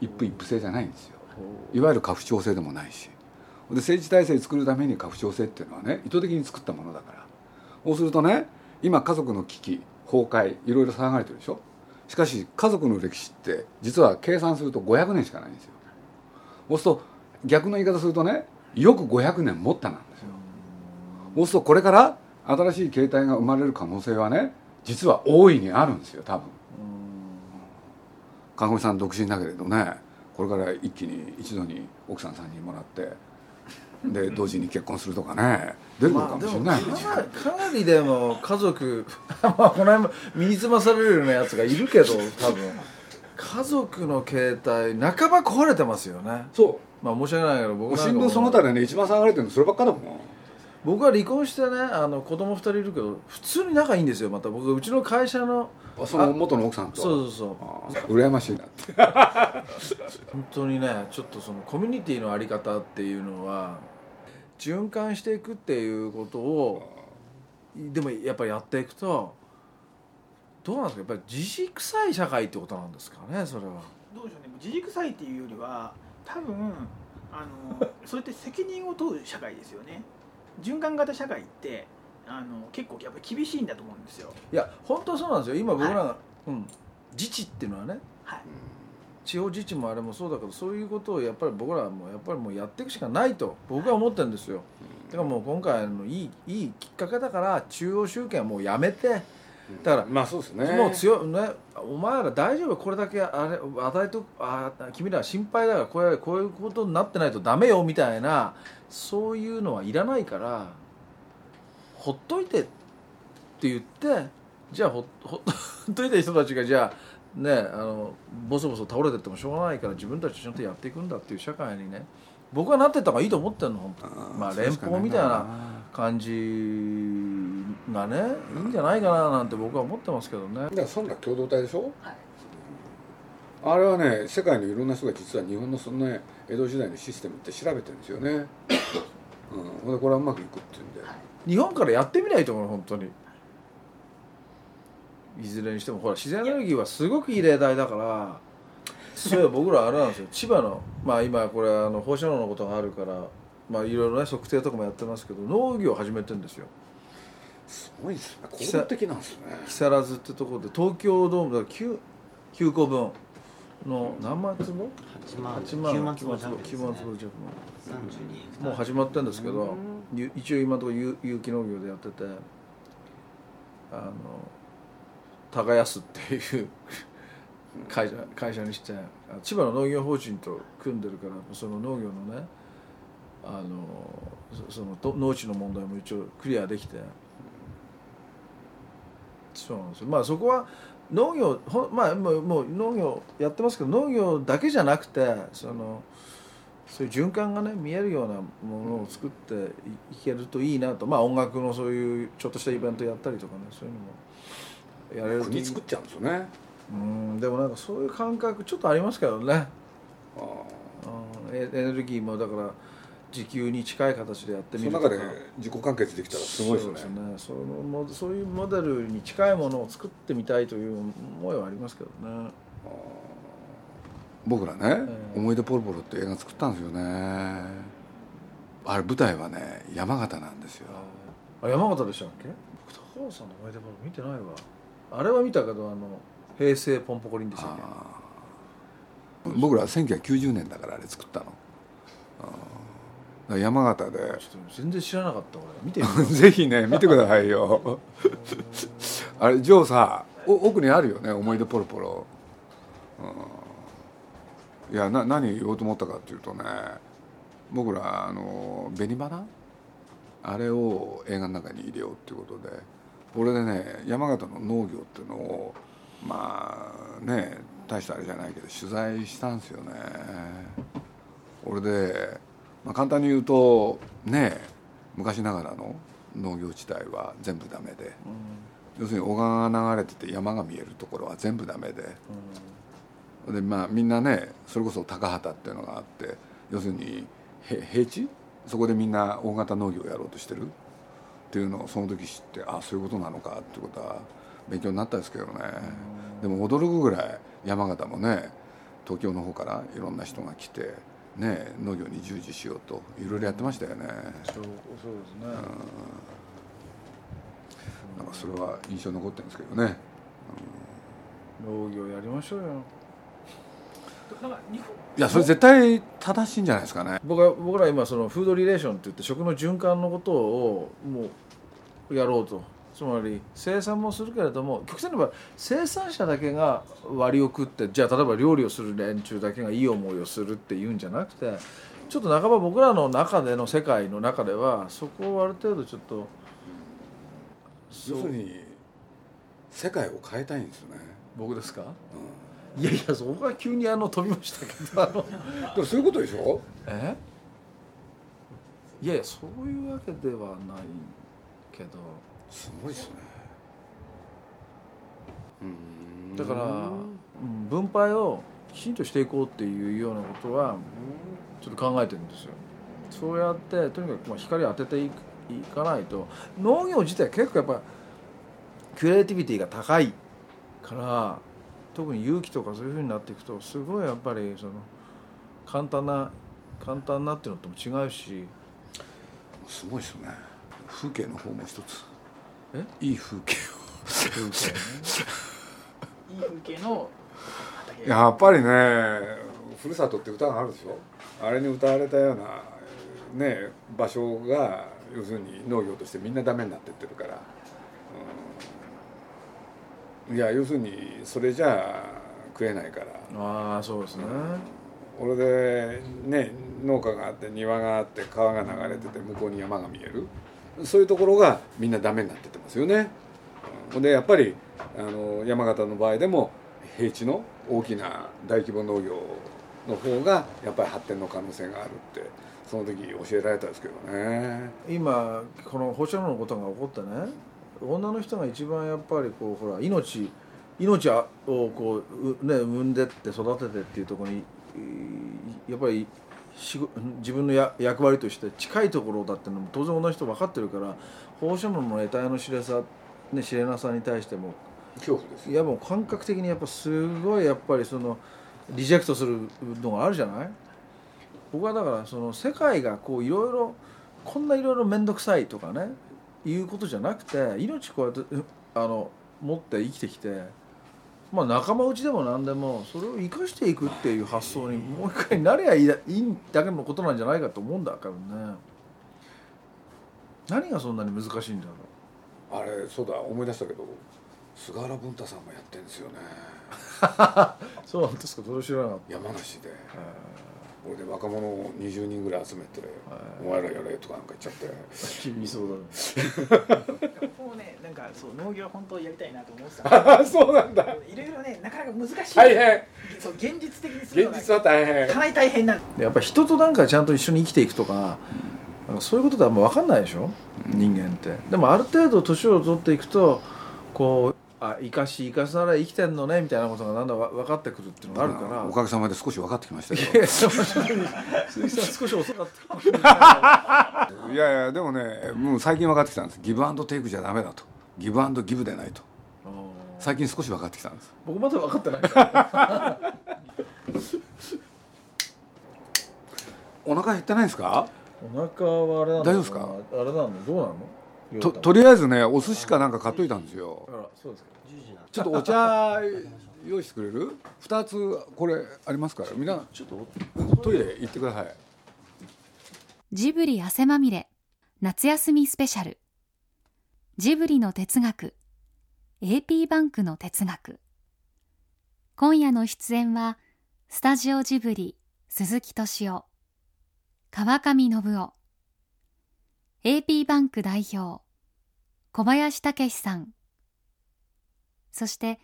一夫一夫制じゃないんですよ。いわゆる家父長制でもないしで政治体制作るために家父長制っていうのはね意図的に作ったものだから。そうするとね今家族の危機崩壊いろいろ騒がれてるでしょ？しかし家族の歴史って実は計算すると500年しかないんですよ。そうすると逆の言い方するとねよく500年持ったなんですよ。そうするとこれから新しい形態が生まれる可能性はね実は大いにあるんですよ多分。看護師さん独身だけれどねこれから一気に一度に奥さん3人もらってで同時に結婚するとかね。出るのかもしれない、まあ、かなりでも家族 まあこの辺も身につまされるようなやつがいるけど多分。家族の携帯半ば壊れてますよね。そう。まあ申し訳ないけど僕新聞その他でね一番騒がれてるのそればっかだもん僕は離婚してねあの子供2人いるけど普通に仲いいんですよまた。僕うちの会社のその元の奥さんとそうそうそう。羨ましいなって。本当にねちょっとそのコミュニティの在り方っていうのは循環していくっていうことをでもやっぱりやっていくとどうなんですか？やっぱり自治臭い社会ってことなんですかねそれは。どうでしょうね。自治臭いっていうよりは多分あのそれって責任を問う社会ですよね循環型社会ってあの結構やっぱり厳しいんだと思うんですよ。いや本当そうなんですよ。今僕らが、はい、うん、自治っていうのはね、はい、地方自治もあれもそうだけどそういうことをやっぱり僕らはもうやっぱりもうやっていくしかないと僕は思ってるんですよ、だからもう今回のいいいいきっかけだから中央集権はもうやめてだからまあそうですね。もう強ねお前ら大丈夫これだけあれ与えとあ君ら心配だからこれこういうことになってないとダメよみたいなそういうのはいらないからほっといてって言ってじゃあほ ほっといた人たちがじゃあねあのボソボソ倒れてってもしょうがないから自分たちちゃんとやっていくんだっていう社会にね僕はなってった方がいいと思ってるの本当。まあ連邦みたいな感じがねいいんじゃないかななんて僕は思ってますけどね。だからそんな共同体でしょ、はい、あれはね世界のいろんな人が実は日本のそのね江戸時代のシステムって調べてるんですよね、うん、でこれはうまくいくっていうんで。日本からやってみないと思う本当に。いずれにしても。ほら自然エネルギーはすごくいい例題だから。そういえば僕らあれなんですよ。千葉のまあ今これあの放射能のことがあるからまあいろいろね測定とかもやってますけど農業を始めてるんですよすごいですね。効果的なんですね。木更津ってところで東京ドームだから 9, 9個分。の何万坪？8万。8万。9万坪弱です9ね万坪弱32もう始まってるんですけどゆ一応今のところ有有機農業でやっててあの耕すっていう会社会社にしてあ千葉の農業法人と組んでるからその農業のねあのそそのと農地の問題も一応クリアできてそうなんですよ。まあそこは農業ほまあもうもう農業やってますけど農業だけじゃなくてそのそういう循環がね見えるようなものを作っていいけるといいなと。まあ音楽のそういうちょっとしたイベントやったりとかねそういうのもやれる。国作っちゃうんですよね。うんでもなんかそういう感覚ちょっとありますけどね。あエネルギーもだから時給に近い形でやってみるとか。その中で自己完結できたらすごいですね。そうね。そのもそういうモデルに近いものを作ってみたいという思いはありますけどね。僕らねえ「思い出ポロポロ」って映画作ったんですよね。あれ舞台はね山形なんですよ。あ山形でしたっけ？高尾さんの思い出話見てないわ。あれは見たけどあの平成ポンポコリンでしたっけ？僕ら1990年だからあれ作ったの。あ山形で。ちょっと全然知らなかった俺。見て ぜひね見てくださいよ。あれジョーさお奥にあるよね思い出ポロポロ、うん、いやな何言おうと思ったかっていうとね僕らあの紅花？あれを映画の中に入れようっていうことで。俺でね山形の農業っていうのをまあね大したあれじゃないけど取材したんですよね。俺で、まあ、簡単に言うとね昔ながらの農業地帯は全部ダメで要するに小川が流れてて山が見えるところは全部ダメででまあみんなねそれこそ高畑っていうのがあって要するにへ平地？そこでみんな大型農業をやろうとしてる？っていうのをその時知ってあそういうことなのかってことは勉強になったんですけどね。でも驚くぐらい山形もね東京の方からいろんな人が来てね農業に従事しようといろいろやってましたよね。そうそうですね。なんかそれは印象に残ってるんですけどね。農業やりましょうよ。いやそれ絶対正しいんじゃないですかね。僕は僕ら今そのフードリレーションって言って食の循環のことをもうやろうとつまり生産もするけれども極端に言えば生産者だけが割を食ってじゃあ例えば料理をする連中だけがいい思いをするっていうんじゃなくてちょっと半ば僕らの中での世界の中ではそこをある程度ちょっと要するに世界を変えたいんですよね、僕ですか？ういやいやそこは急にあの飛びましたけどあの。ん、でもそういうことでしょ？え？いやいやそういうわけではないけどすごいですね。うん。だから、うん分配をきちんとしていこうっていうようなことはちょっと考えてるんですよ。そうやってとにかくまあ光を当てていかないと。農業自体結構やっぱクリエイティビティが高いから特に勇気とかそういうふうになっていくとすごいやっぱりその簡単な簡単なっていうのとも違うし。すごいですよね。風景の方も一つ。えいい風景風景ね。いい風景のやっぱりね「ふるさと」って歌があるでしょ。あれに歌われたようなね場所が要するに農業としてみんなダメになってってるから、うん。いや要するにそれじゃ食えないから。ああそうですね。俺でね農家があって庭があって川が流れてて向こうに山が見えるそういうところがみんなダメになっててますよね。でやっぱりあの山形の場合でも平地の大きな大規模農業の方がやっぱり発展の可能性があるってその時教えられたんですけどね。今この放射能のことが起こってね女の人が一番やっぱりこうほら命命をこう、ね、産んでって育ててっていうところにやっぱり自分のや役割として近いところだってのも当然同じ人分かってるから放射能の得体の知れさ、ね、知れなさに対しても恐怖ですいやもう感覚的にやっぱすごいやっぱりそのリジェクトするのがあるじゃない？僕はだからその世界がこういろいろこんないろいろ面倒くさいとかねいうことじゃなくて命こうやってあの持って生きてきて、まあ、仲間内でも何でもそれを生かしていくっていう発想にもう一回なればいいだいいだけのことなんじゃないかと思うんだからね。何がそんなに難しいんだろう。あれそうだ思い出したけど菅原文太さんもやってんですよね。そうなんですか。それ知らなかった。山梨で、これで若者を20人ぐらい集めて「お前らやれ」とかなんか言っちゃって。厳しそうだね もうねなんかそう農業本当やりたいなと思ってたそうなんだ。いろいろねなかなか難しい。大変。そう現実的にする現実は大変。かなり大変なやっぱ人となんかちゃんと一緒に生きていくとかなんかそういうことではもう分かんないでしょ？人間って。でもある程度年を取っていくとこうあ生かし生かされ生きてんのねみたいなことがだんだん分かってくるっていうのがあるから。おかげさまで少し分かってきましたけど。鈴木さん少し遅かった。い いやいやでもねもう最近分かってきたんです。ギブアンドテイクじゃダメだと。ギブアンドギブでないと。最近少し分かってきたんです。僕まだ分かってない お腹減ってないですか？お腹はあれなの大丈夫ですか？あれなのどうなの？ととりあえずねお寿司かなんか買っといたんですよ。あらそうですか。ちょっとお茶用意してくれる？二つこれありますから。みんなちょっとトイレ行ってください。ジブリ汗まみれ。夏休みスペシャル。ジブリの哲学。AP バンクの哲学。今夜の出演はスタジオジブリ鈴木敏夫。川上信夫 AP バンク代表小林武さん。そして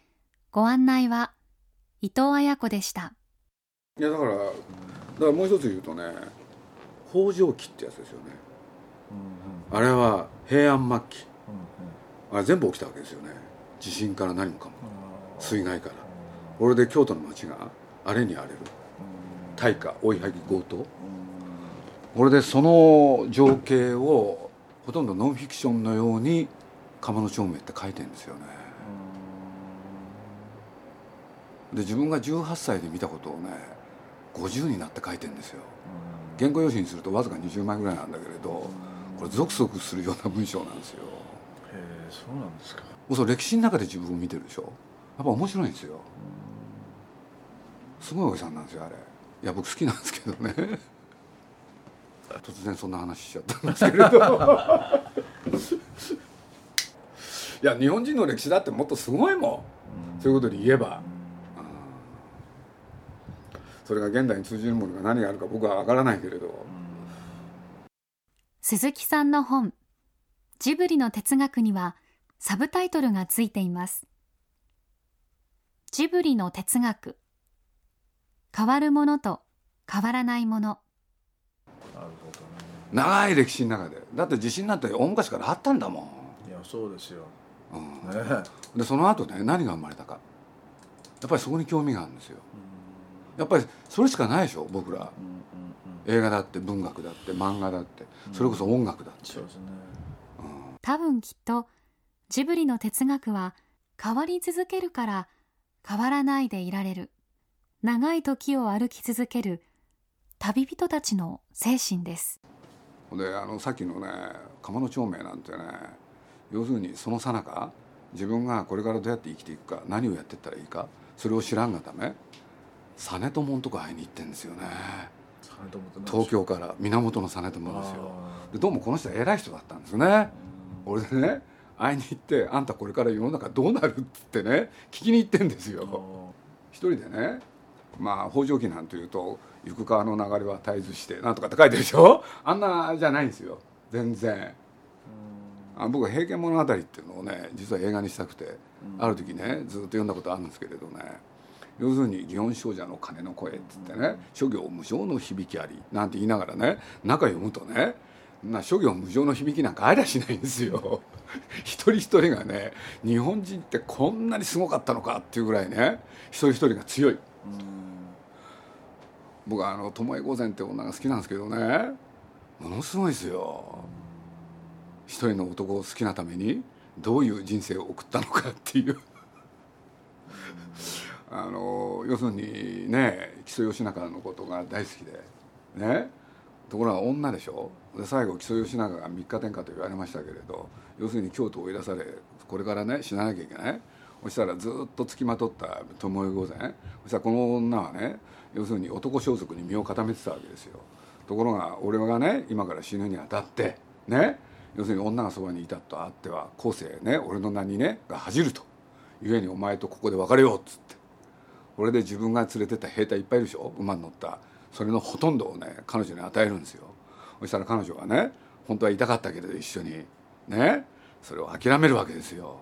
ご案内は伊藤綾子でした。いやだからだからもう一つ言うとね北条記ってやつですよね、うんうん、あれは平安末期、うんうん、あれ全部起きたわけですよね。地震から何もかも。水害から。これで京都の町が荒れに荒れる。大火追いはぎ強盗これでその情景をほとんどノンフィクションのように釜の長明って書いてるんですよね。で自分が18歳で見たことをね50になって書いてるんですよ。原稿用紙にするとわずか20枚ぐらいなんだけれどこれゾクゾクするような文章なんですよ。へえそうなんですか。そう歴史の中で自分を見てるでしょ？やっぱ面白いんですよ。すごいおじさんなんですよあれ。いや僕好きなんですけどね突然そんな話しちゃったんですけれど。いや日本人の歴史だってもっとすごいもん、うん、そういうことで言えば、うん、それが現代に通じるものが何があるか僕は分からないけれど、うん、鈴木さんの本「ジブリの哲学」にはサブタイトルがついています。ジブリの哲学。変わるものと変わらないもの。長い歴史の中で。だって地震なんて大昔からあったんだもん。いやそうですよ、うん。ね、でその後ね何が生まれたか。やっぱりそこに興味があるんですよ。やっぱりそれしかないでしょ僕ら、映画だって文学だって漫画だって。それこそ音楽だって、そうですね、うん、多分きっとジブリの哲学は変わり続けるから変わらないでいられる。長い時を歩き続ける旅人たちの精神ですであのさっきのね釜の長明なんてね要するにそのさなか自分がこれからどうやって生きていくか何をやっていったらいいかそれを知らんがため実朝のとこ会いに行ってんですよね。東京から源実朝ですよ。でどうもこの人は偉い人だったんですね。俺でね会いに行って「あんたこれから世の中どうなる?」ってね聞きに行ってんですよ。一人でねまあ北条記なんていうと行く川の流れは絶えずしてなんとかって書いてるでしょ？あんなじゃないんですよ。全然。あ僕は「平家物語」っていうのをね実は映画にしたくてある時ねずっと読んだことあるんですけれどね。要するに「祇園精舎の鐘の声」っつってね「諸行無償の響きあり」なんて言いながらね中読むとねな諸行無常の響きなんかありゃしないんですよ。一人一人がね日本人ってこんなにすごかったのかっていうぐらいね一人一人が強い僕はあの巴御前って女が好きなんですけどね。ものすごいですよ。一人の男を好きなためにどういう人生を送ったのかっていう。あの要するにね木曽義仲のことが大好きで。ね。ところが女でしょ。で最後木曽義仲が三日天下と言われましたけれど要するに京都を追い出されこれからね死ななきゃいけない。そしたらずっとつきまとった巴御前。そしたらこの女はね要するに男装束に身を固めてたわけですよ。ところが俺がね今から死ぬにあたってね要するに女がそばにいたとあっては後世ね俺の名にねが恥じると。故にお前とここで別れようっつって。これで自分が連れてった兵隊いっぱいいるでしょ？馬に乗った。それのほとんどをね彼女に与えるんですよ。そしたら彼女がね本当は痛かったけれど一緒に。ねそれを諦めるわけですよ。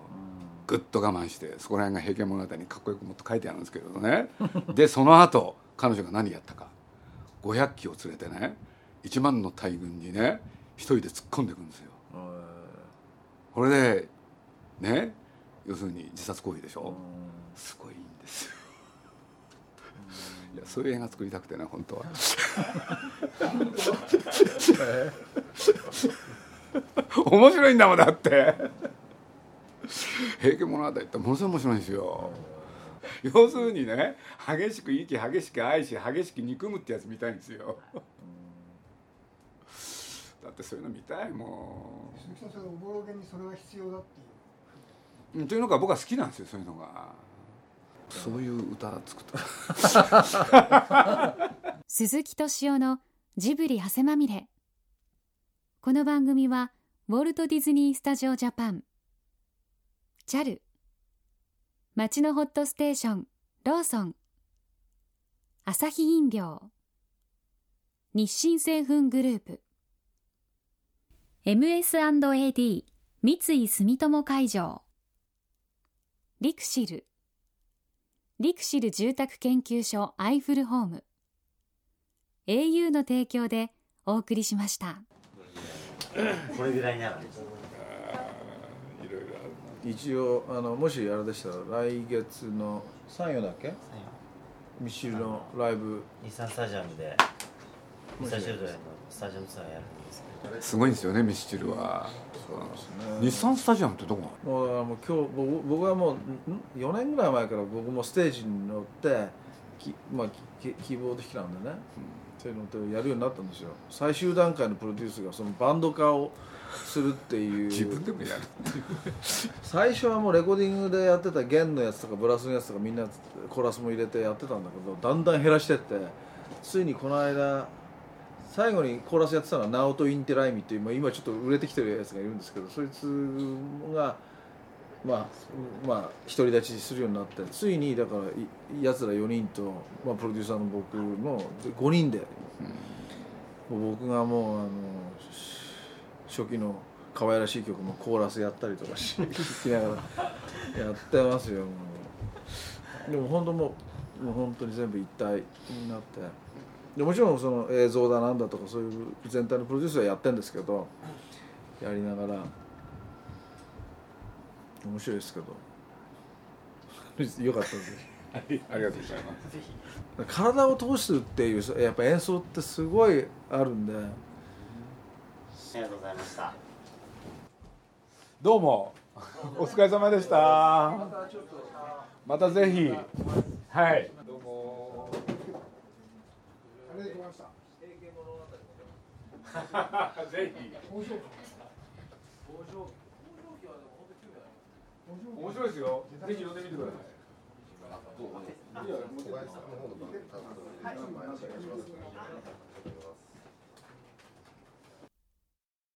ぐっと我慢してそこら辺が「平家物語」にかっこよくもっと書いてあるんですけれどね。でその後彼女が何やったか。500機を連れてね1万の大軍にね一人で突っ込んでいくんですよ。これでね要するに自殺行為でしょ？すごいんですよ。いやそういう映画作りたくてね本当は。面白いんだもんだって。平家物語ってものすごい面白いんですよ 要するにね激しく生き激しく愛し激しく憎むってやつ見たいんですよ。だってそういうの見たいも鈴木さんそれおぼろげにそれは必要だっていう。んというのが僕は好きなんですよそういうのが。そういう歌作った。鈴木敏夫のジブリ汗まみれ。この番組はウォルト・ディズニー・スタジオ・ジャパン。JAL 町のホットステーションローソン。アサヒ飲料。日清製粉グループ。MS&AD 三井住友海上。リクシル。リクシル住宅研究所アイフルホーム。au の提供でお送りしました。これぐらいなるんですいろいろある一応あのもしあれでしたら来月の3夜だっけ？ミッシルのライブ。日産スタジアムでミスターチルドレンのスタジアムツアーやるんですけど。すごいんですよねミスチルは。そうなんですね。日産スタジアムってどこもうだからもう今日僕僕はもう4年ぐらい前から僕もステージに乗ってき、まあ、キキーボード弾きなんでね、そういうのってやるようになったんですよ。最終段階のプロデュースがそのバンド化をするっていう。自分でもやる最初はもうレコーディングでやってた弦のやつとかブラスのやつとかみんなコーラスも入れてやってたんだけどだんだん減らしてってついにこの間最後にコーラスやってたのはナオト・インテライミっていう、今ちょっと売れてきてるやつがいるんですけどそいつがまあまあ独り立ちするようになってついにだからいやつら4人と、まあ、プロデューサーの僕の5人で、もう僕がもうあの初期の可愛らしい曲もコーラスやったりとかし聞きながらやってますよもう。でも本当もうもう本当に全部一体になって。でもちろんその映像だなんだとかそういう全体のプロデュースはやってるんですけどやりながら面白いですけど。よかったです。ありがとうございます。体を通すっていうやっぱ演奏ってすごいあるんで。ありがとうございました。どうも。お疲れ様でした。またぜひ。はい。どうも。あれで来ましたぜひ面白いですよ。ぜひ読んでみてください。い。やもうちょっと